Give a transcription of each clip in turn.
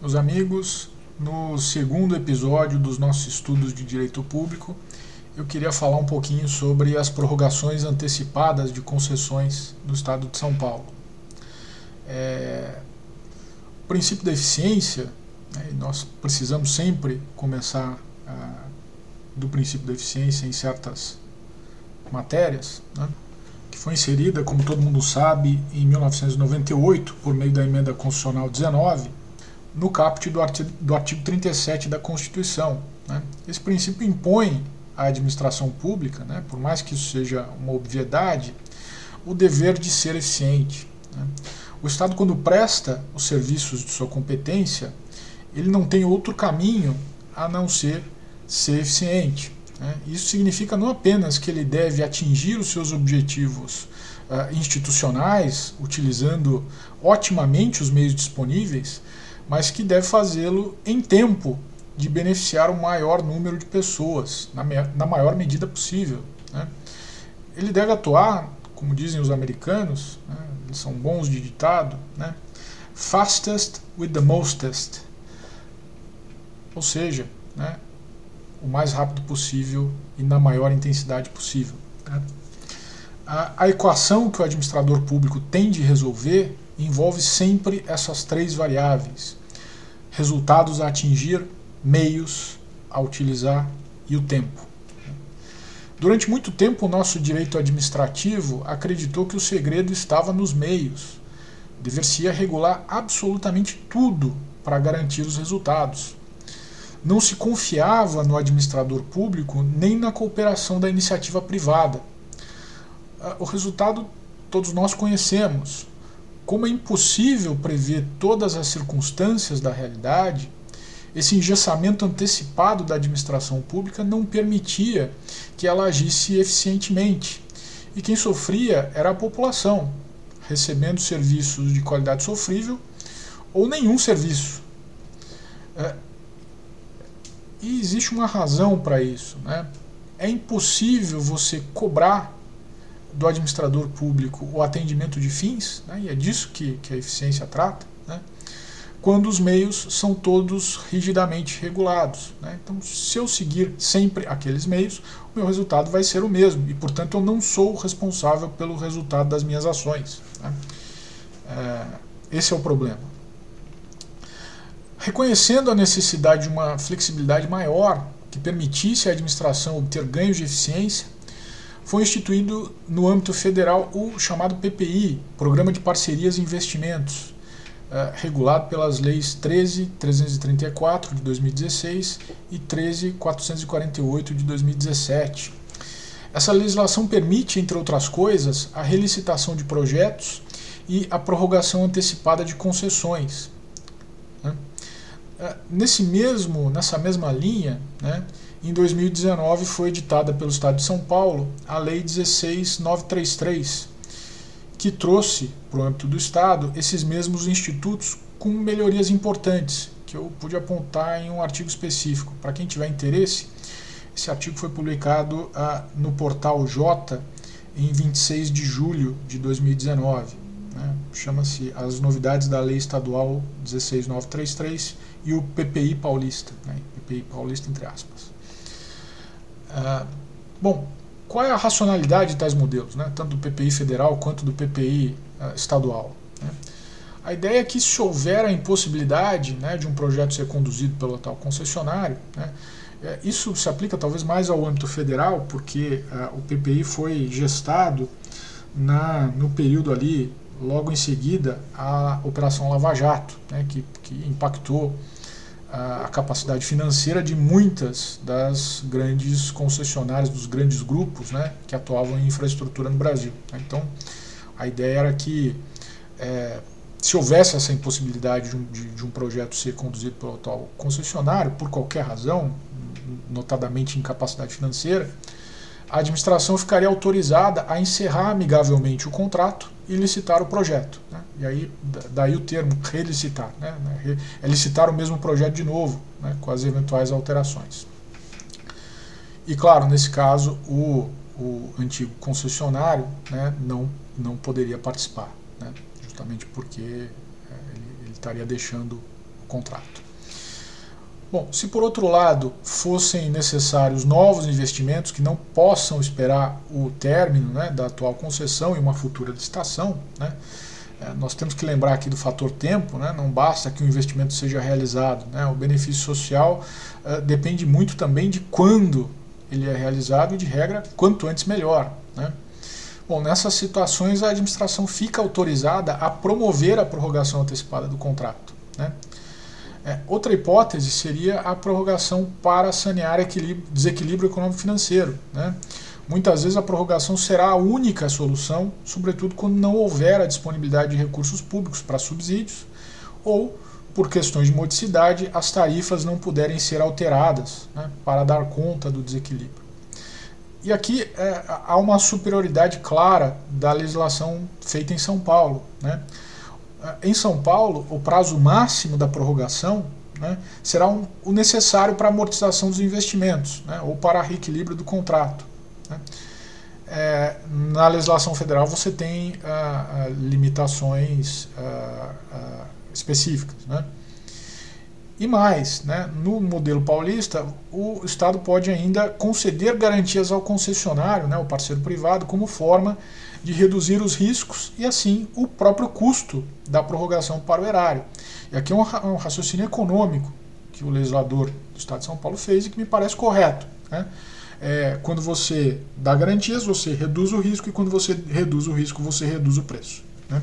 meus amigos, no segundo episódio dos nossos estudos de direito público, eu queria falar um pouquinho sobre as prorrogações antecipadas de concessões no estado de São Paulo. É, o princípio da eficiência, né, nós precisamos sempre começar ah, do princípio da eficiência em certas matérias, né, que foi inserida, como todo mundo sabe, em 1998, por meio da emenda constitucional 19, no caput do artigo, do artigo 37 da Constituição. Né. Esse princípio impõe à administração pública, né, por mais que isso seja uma obviedade, o dever de ser eficiente. Né. O Estado, quando presta os serviços de sua competência, ele não tem outro caminho a não ser ser eficiente. Né? Isso significa não apenas que ele deve atingir os seus objetivos uh, institucionais, utilizando otimamente os meios disponíveis, mas que deve fazê-lo em tempo de beneficiar o maior número de pessoas, na, na maior medida possível. Né? Ele deve atuar, como dizem os americanos, né? eles são bons de ditado, né? fastest with the mostest. Ou seja, né? o mais rápido possível e na maior intensidade possível. Né? A, a equação que o administrador público tem de resolver envolve sempre essas três variáveis: resultados a atingir, meios a utilizar e o tempo. Durante muito tempo, o nosso direito administrativo acreditou que o segredo estava nos meios. Dever-se regular absolutamente tudo para garantir os resultados. Não se confiava no administrador público nem na cooperação da iniciativa privada. Ah, o resultado todos nós conhecemos. Como é impossível prever todas as circunstâncias da realidade, esse engessamento antecipado da administração pública não permitia que ela agisse eficientemente. E quem sofria era a população, recebendo serviços de qualidade sofrível ou nenhum serviço. É, e existe uma razão para isso. Né? É impossível você cobrar do administrador público o atendimento de fins, né? e é disso que, que a eficiência trata. Né? quando os meios são todos rigidamente regulados. Né? Então, se eu seguir sempre aqueles meios, o meu resultado vai ser o mesmo e, portanto, eu não sou responsável pelo resultado das minhas ações. Né? É, esse é o problema. Reconhecendo a necessidade de uma flexibilidade maior que permitisse à administração obter ganhos de eficiência, foi instituído no âmbito federal o chamado PPI Programa de Parcerias e Investimentos uh, regulado pelas leis 13.334 de 2016 e 13.448 de 2017. Essa legislação permite, entre outras coisas, a relicitação de projetos e a prorrogação antecipada de concessões. Né? Uh, nesse mesmo, nessa mesma linha, né, em 2019 foi editada pelo Estado de São Paulo a Lei 16933, que trouxe para o âmbito do Estado esses mesmos institutos com melhorias importantes, que eu pude apontar em um artigo específico. Para quem tiver interesse, esse artigo foi publicado ah, no portal J em 26 de julho de 2019. Né? Chama-se As Novidades da Lei Estadual 16933 e o PPI Paulista, né? PPI Paulista entre aspas. Ah, bom, qual é a racionalidade de tais modelos, né? tanto do PPI federal quanto do PPI eh, estadual? Né? A ideia é que se houver a impossibilidade né, de um projeto ser conduzido pelo tal concessionário, né, é, isso se aplica talvez mais ao âmbito federal, porque uh, o PPI foi gestado na, no período ali, logo em seguida, a Operação Lava Jato, né, que, que impactou a capacidade financeira de muitas das grandes concessionárias, dos grandes grupos né, que atuavam em infraestrutura no Brasil. Então, a ideia era que é, se houvesse essa impossibilidade de um, de, de um, projeto ser conduzido pelo atual concessionário, por qualquer razão, notadamente incapacidade financeira, a administração ficaria autorizada a encerrar amigavelmente o contrato e licitar o projeto. Né? E aí, daí o termo relicitar. Né? É licitar o mesmo projeto de novo, né? com as eventuais alterações. E claro, nesse caso, o, o antigo concessionário né, não, não poderia participar, né? justamente porque é, ele, ele estaria deixando o contrato. Bom, se por outro lado fossem necessários novos investimentos que não possam esperar o término né, da atual concessão e uma futura licitação, né, é, nós temos que lembrar aqui do fator tempo, né, não basta que o investimento seja realizado. Né, o benefício social uh, depende muito também de quando ele é realizado e, de regra, quanto antes melhor. Né. Bom, nessas situações a administração fica autorizada a promover a prorrogação antecipada do contrato. É, outra hipótese seria a prorrogação para sanear desequilíbrio econômico-financeiro. Né? Muitas vezes a prorrogação será a única solução, sobretudo quando não houver a disponibilidade de recursos públicos para subsídios ou, por questões de modicidade, as tarifas não puderem ser alteradas né, para dar conta do desequilíbrio. E aqui é, há uma superioridade clara da legislação feita em São Paulo. Né? Em São Paulo, o prazo máximo da prorrogação né, será um, o necessário para a amortização dos investimentos né, ou para reequilíbrio do contrato. Né. É, na legislação federal você tem ah, ah, limitações ah, ah específicas. Né. E mais, né, no modelo paulista, o Estado pode ainda conceder garantias ao concessionário, né, o parceiro privado, como forma de reduzir os riscos e, assim, o próprio custo da prorrogação para o erário. E aqui é um, raciocínio econômico que o legislador do Estado de São Paulo fez e que me parece correto. Né? É, quando você dá garantias, você reduz o risco e quando você reduz o risco, você reduz o preço. Né?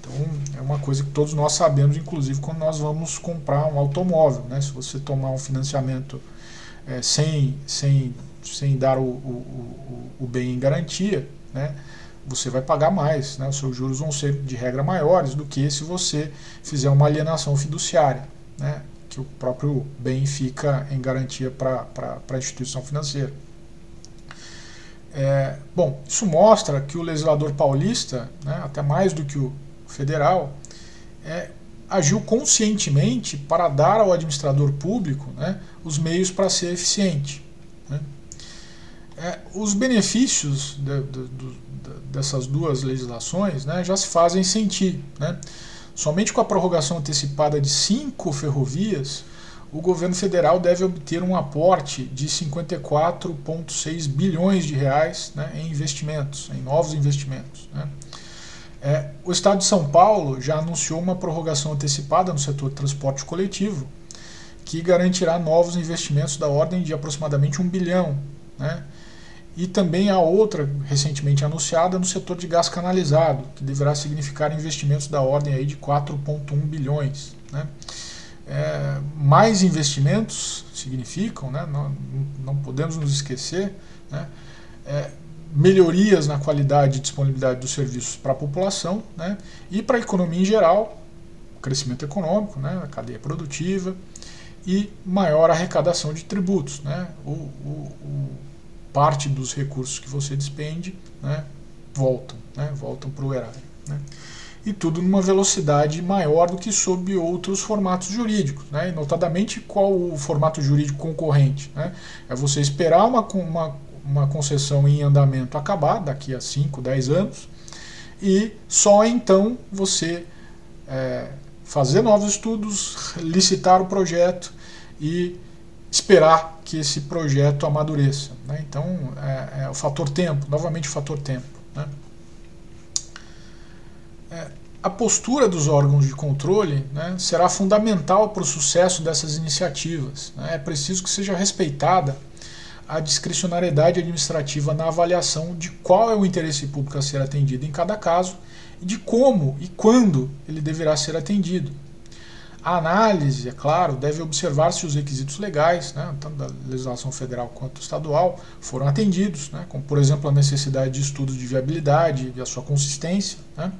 Então, é uma coisa que todos nós sabemos, inclusive quando nós vamos comprar um automóvel. Né? Se você tomar um financiamento é, sem, sem, sem dar o, o, o, o bem em garantia, né? Você vai pagar mais, né? os seus juros vão ser de regra maiores do que se você fizer uma alienação fiduciária, né? que o próprio bem fica em garantia para a instituição financeira. É, bom, isso mostra que o legislador paulista, né, até mais do que o federal, é, agiu conscientemente para dar ao administrador público né, os meios para ser eficiente. É, os benefícios de, de, de, dessas duas legislações né, já se fazem sentir. Né? Somente com a prorrogação antecipada de cinco ferrovias, o governo federal deve obter um aporte de 54,6 bilhões de reais né, em investimentos, em novos investimentos. Né? É, o Estado de São Paulo já anunciou uma prorrogação antecipada no setor de transporte coletivo, que garantirá novos investimentos da ordem de aproximadamente um bilhão. Né? E também há outra recentemente anunciada no setor de gás canalizado, que deverá significar investimentos da ordem aí de 4,1 bilhões. Né? É, mais investimentos significam, né? não, não podemos nos esquecer, né? é, melhorias na qualidade e disponibilidade dos serviços para a população né? e para a economia em geral, crescimento econômico, né? a cadeia produtiva e maior arrecadação de tributos. Né? o, o, o parte dos recursos que você despende né, voltam, né, voltam para o erário. Né. E tudo numa velocidade maior do que sob outros formatos jurídicos. Né, notadamente, qual o formato jurídico concorrente? Né, é você esperar uma, uma, uma concessão em andamento acabar, daqui a 5, 10 anos, e só então você é, fazer novos estudos, licitar o projeto e esperar que esse projeto amadureça. Né? Então, é, é, o fator tempo, novamente o fator tempo. Né? É, a postura dos órgãos de controle né, será fundamental para o sucesso dessas iniciativas. Né? É preciso que seja respeitada a discricionariedade administrativa na avaliação de qual é o interesse público a ser atendido em cada caso e de como e quando ele deverá ser atendido. A análise, é claro, deve observar se os requisitos legais, né, tanto da legislação federal quanto estadual, foram atendidos, né, como, por exemplo, a necessidade de estudos de viabilidade e a sua consistência. Né.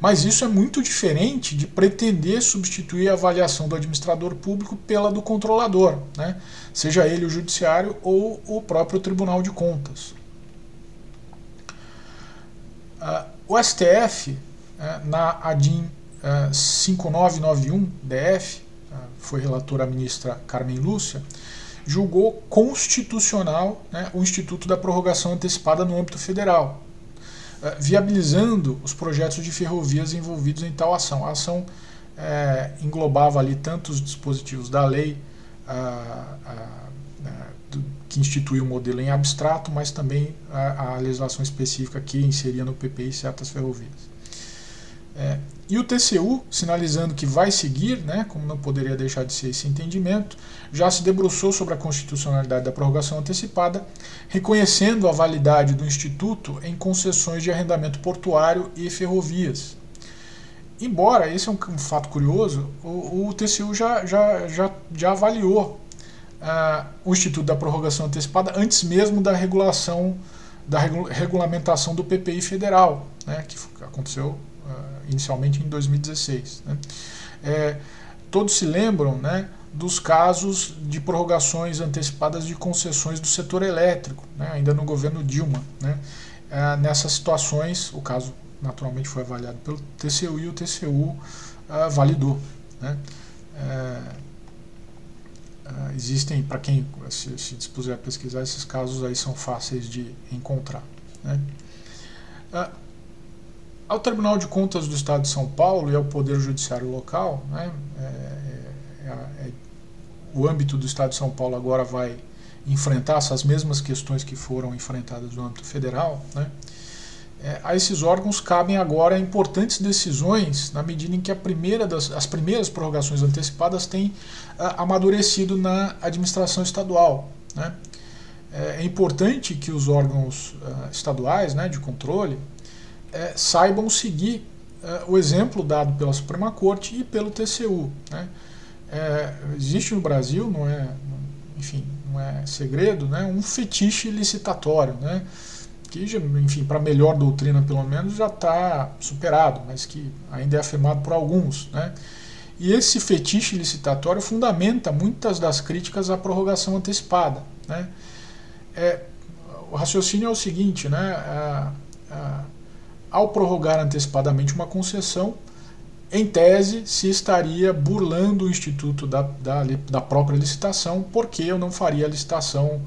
Mas isso é muito diferente de pretender substituir a avaliação do administrador público pela do controlador, né, seja ele o judiciário ou o próprio Tribunal de Contas. Uh, o STF, né, na ADIM 5991 DF, foi relatora a ministra Carmen Lúcia, julgou constitucional né, o Instituto da Prorrogação Antecipada no âmbito federal, viabilizando os projetos de ferrovias envolvidos em tal ação. A ação é, englobava ali tanto os dispositivos da lei a, que institui o modelo em abstrato, mas também a, a legislação específica que inseria no PPI certas ferrovias. É, e o TCU, sinalizando que vai seguir, né, como não poderia deixar de ser esse entendimento, já se debruçou sobre a constitucionalidade da prorrogação antecipada, reconhecendo a validade do Instituto em concessões de arrendamento portuário e ferrovias. Embora, esse é um, um fato curioso, o, o, TCU já, já, já, já avaliou uh, o Instituto da Prorrogação Antecipada antes mesmo da regulação, da regulamentação do PPI federal, né, que aconteceu inicialmente em 2016. Né. É, todos se lembram né, dos casos de prorrogações antecipadas de concessões do setor elétrico, né, ainda no governo Dilma. Né. É, nessas situações, o caso naturalmente foi avaliado pelo TCU e o TCU ah, validou. Né. É, uh, existem, para quem se, se, dispuser a pesquisar, esses casos aí são fáceis de encontrar. Né. Uh, ao Tribunal de Contas do Estado de São Paulo e ao Poder Judiciário local, né, é, é, é, o âmbito do Estado de São Paulo agora vai enfrentar essas mesmas questões que foram enfrentadas no âmbito federal, né, é, a esses órgãos cabem agora importantes decisões na medida em que primeira das, as primeiras prorrogações antecipadas têm a, amadurecido na administração estadual. Né. É, é importante que os órgãos uh, estaduais né, de controle é, saibam seguir é, o exemplo dado pela Suprema Corte e pelo TCU. Né? É, existe no Brasil, não é, enfim, não é segredo, né, um fetiche licitatório, né, que, enfim, para melhor doutrina pelo menos já está superado, mas que ainda é afirmado por alguns, né. E esse fetiche licitatório fundamenta muitas das críticas à prorrogação antecipada, né. É, o raciocínio é o seguinte, né, a, a, ao prorrogar antecipadamente uma concessão, em tese, se estaria burlando o instituto da, da, da própria licitação, porque eu não faria a licitação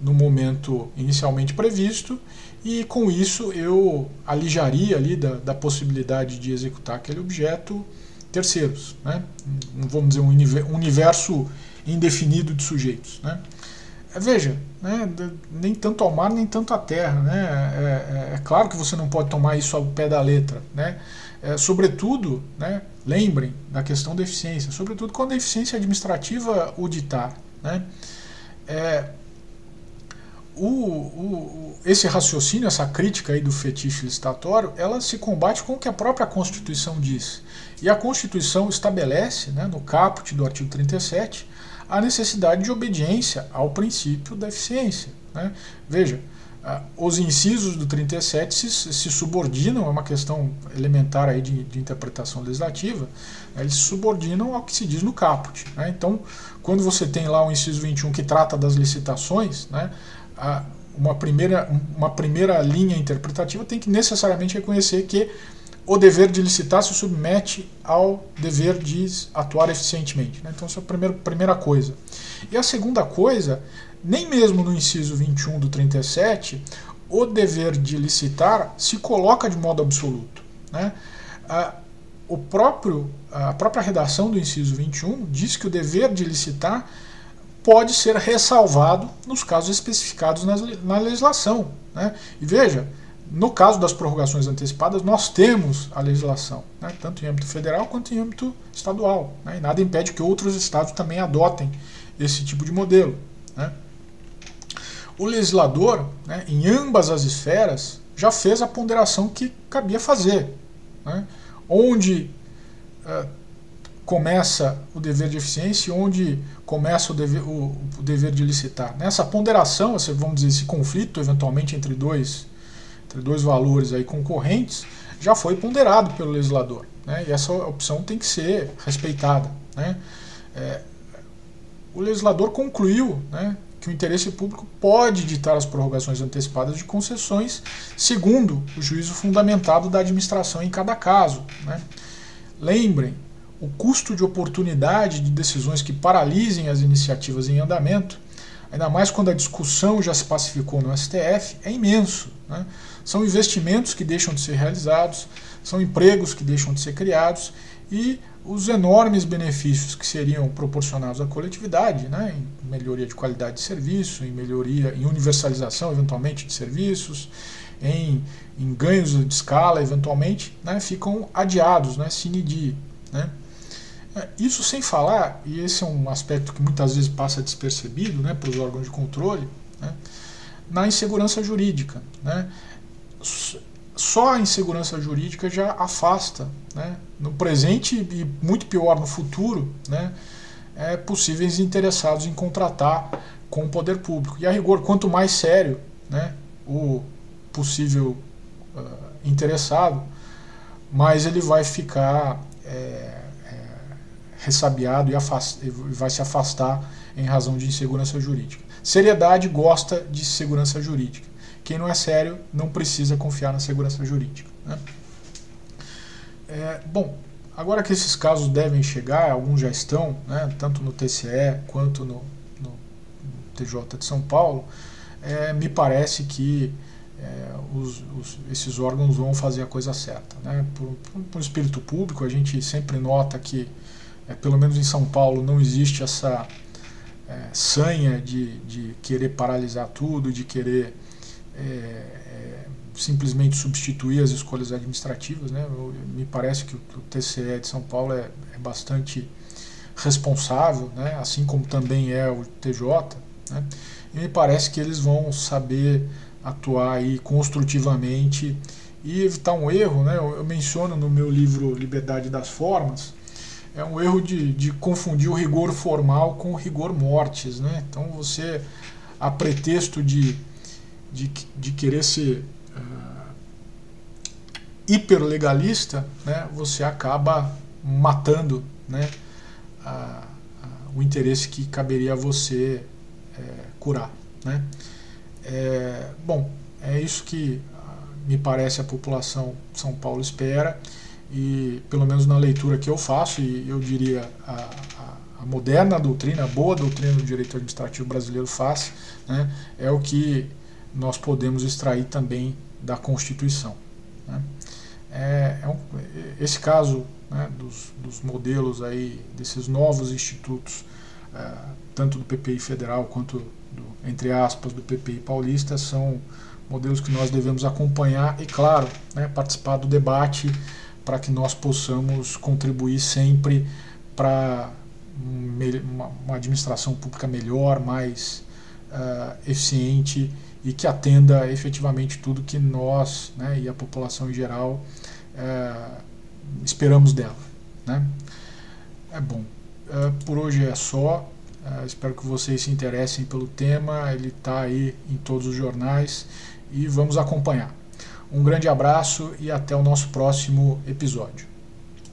no momento inicialmente previsto e com isso eu alijaria ali da, da possibilidade de executar aquele objeto terceiros, né? vamos dizer um universo indefinido de sujeitos. Né? Veja, né, nem tanto ao mar, nem tanto à terra. Né? É, é, é, claro que você não pode tomar isso ao pé da letra. Né? É, sobretudo, né, lembrem da questão da eficiência, sobretudo quando a eficiência administrativa o ditar. Né? É, o, o, esse raciocínio, essa crítica aí do fetiche licitatório, ela se combate com o que a própria Constituição diz. E a Constituição estabelece, né, no caput do artigo 37, a necessidade de obediência ao princípio da eficiência. Né? Veja, os incisos do 37 se, se subordinam, é uma questão elementar aí de, de interpretação legislativa, né? eles se subordinam ao que se diz no caput. Né? Então, quando você tem lá o inciso 21 que trata das licitações, né? uma, primeira, uma primeira linha interpretativa tem que necessariamente reconhecer que o dever de licitar se submete ao dever de atuar eficientemente. Né? Então, essa é a primeira, primeira coisa. E a segunda coisa, nem mesmo no inciso 21 do 37, o dever de licitar se coloca de modo absoluto. Né? A, o próprio, a própria redação do inciso 21 diz que o dever de licitar pode ser ressalvado nos casos especificados na, na legislação. Né? E veja, no caso das prorrogações antecipadas, nós temos a legislação, né, tanto em âmbito federal quanto em âmbito estadual. Né, e nada impede que outros estados também adotem esse tipo de modelo. Né. O legislador, né, em ambas as esferas, já fez a ponderação que cabia fazer. Né, onde uh, começa o dever de eficiência e onde começa o dever, o, o dever de licitar. Nessa ponderação, vamos dizer, esse conflito eventualmente entre dois entre dois valores aí concorrentes, já foi ponderado pelo legislador. Né? E essa opção tem que ser respeitada. Né? É, o legislador concluiu né, que o interesse público pode ditar as prorrogações antecipadas de concessões segundo o juízo fundamentado da administração em cada caso. Né? Lembrem, o custo de oportunidade de decisões que paralisem as iniciativas em andamento, ainda mais quando a discussão já se pacificou no STF, é imenso. Né? São investimentos que deixam de ser realizados, são empregos que deixam de ser criados e os enormes benefícios que seriam proporcionados à coletividade, né, em melhoria de qualidade de serviço, em melhoria, em universalização eventualmente de serviços, em, em ganhos de escala eventualmente, né, ficam adiados, né, sine die, né. É, isso sem falar, e esse é um aspecto que muitas vezes passa despercebido né, para os órgãos de controle, né, na insegurança jurídica. Né, só a insegurança jurídica já afasta, né, no presente e muito pior no futuro, né, é, possíveis interessados em contratar com o poder público. E a rigor, quanto mais sério né, o possível uh, interessado, mais ele vai ficar é, ressabiado e, e vai se afastar em razão de insegurança jurídica. Seriedade gosta de segurança jurídica. Quem não é sério não precisa confiar na segurança jurídica. Né? É, bom, agora que esses casos devem chegar, alguns já estão, né, tanto no TCE quanto no, no, no TJ de São Paulo, é, me parece que é, os, os, esses órgãos vão fazer a coisa certa. Né? Por, por, por espírito público, a gente sempre nota que, é, pelo menos em São Paulo, não existe essa é, sanha de, de querer paralisar tudo, de querer é, é, simplesmente substituir as escolhas administrativas. Né? Eu, me parece que o, o, TCE de São Paulo é, é bastante responsável, né? assim como também é o TJ. Né? E me parece que eles vão saber atuar aí construtivamente e evitar um erro. Né? Eu, eu menciono no meu livro Liberdade das Formas, é um erro de, de confundir o rigor formal com o rigor mortis. Né? Então você, a pretexto de de, de querer ser uh, hiperlegalista, né, você acaba matando né, a, a, o interesse que caberia a você é, curar. Né? É, bom, é isso que uh, me parece a população de São Paulo espera e pelo menos na leitura que eu faço, e eu diria a, a, a moderna doutrina, a boa doutrina do direito administrativo brasileiro faz, né, é o que nós podemos extrair também da Constituição. Né? É, é um, esse caso né, dos, dos, modelos aí, desses novos institutos, é, tanto do PPI federal quanto, do, entre aspas, do PPI paulista, são modelos que nós devemos acompanhar e, claro, né, participar do debate para que nós possamos contribuir sempre para uma, administração pública melhor, mais uh, eficiente e que atenda efetivamente tudo que nós né, e a população em geral é, esperamos dela. Né? É bom. É, por hoje é só. Espero que vocês se interessem pelo tema. Ele está aí em todos os jornais e vamos acompanhar. Um grande abraço e até o nosso próximo episódio.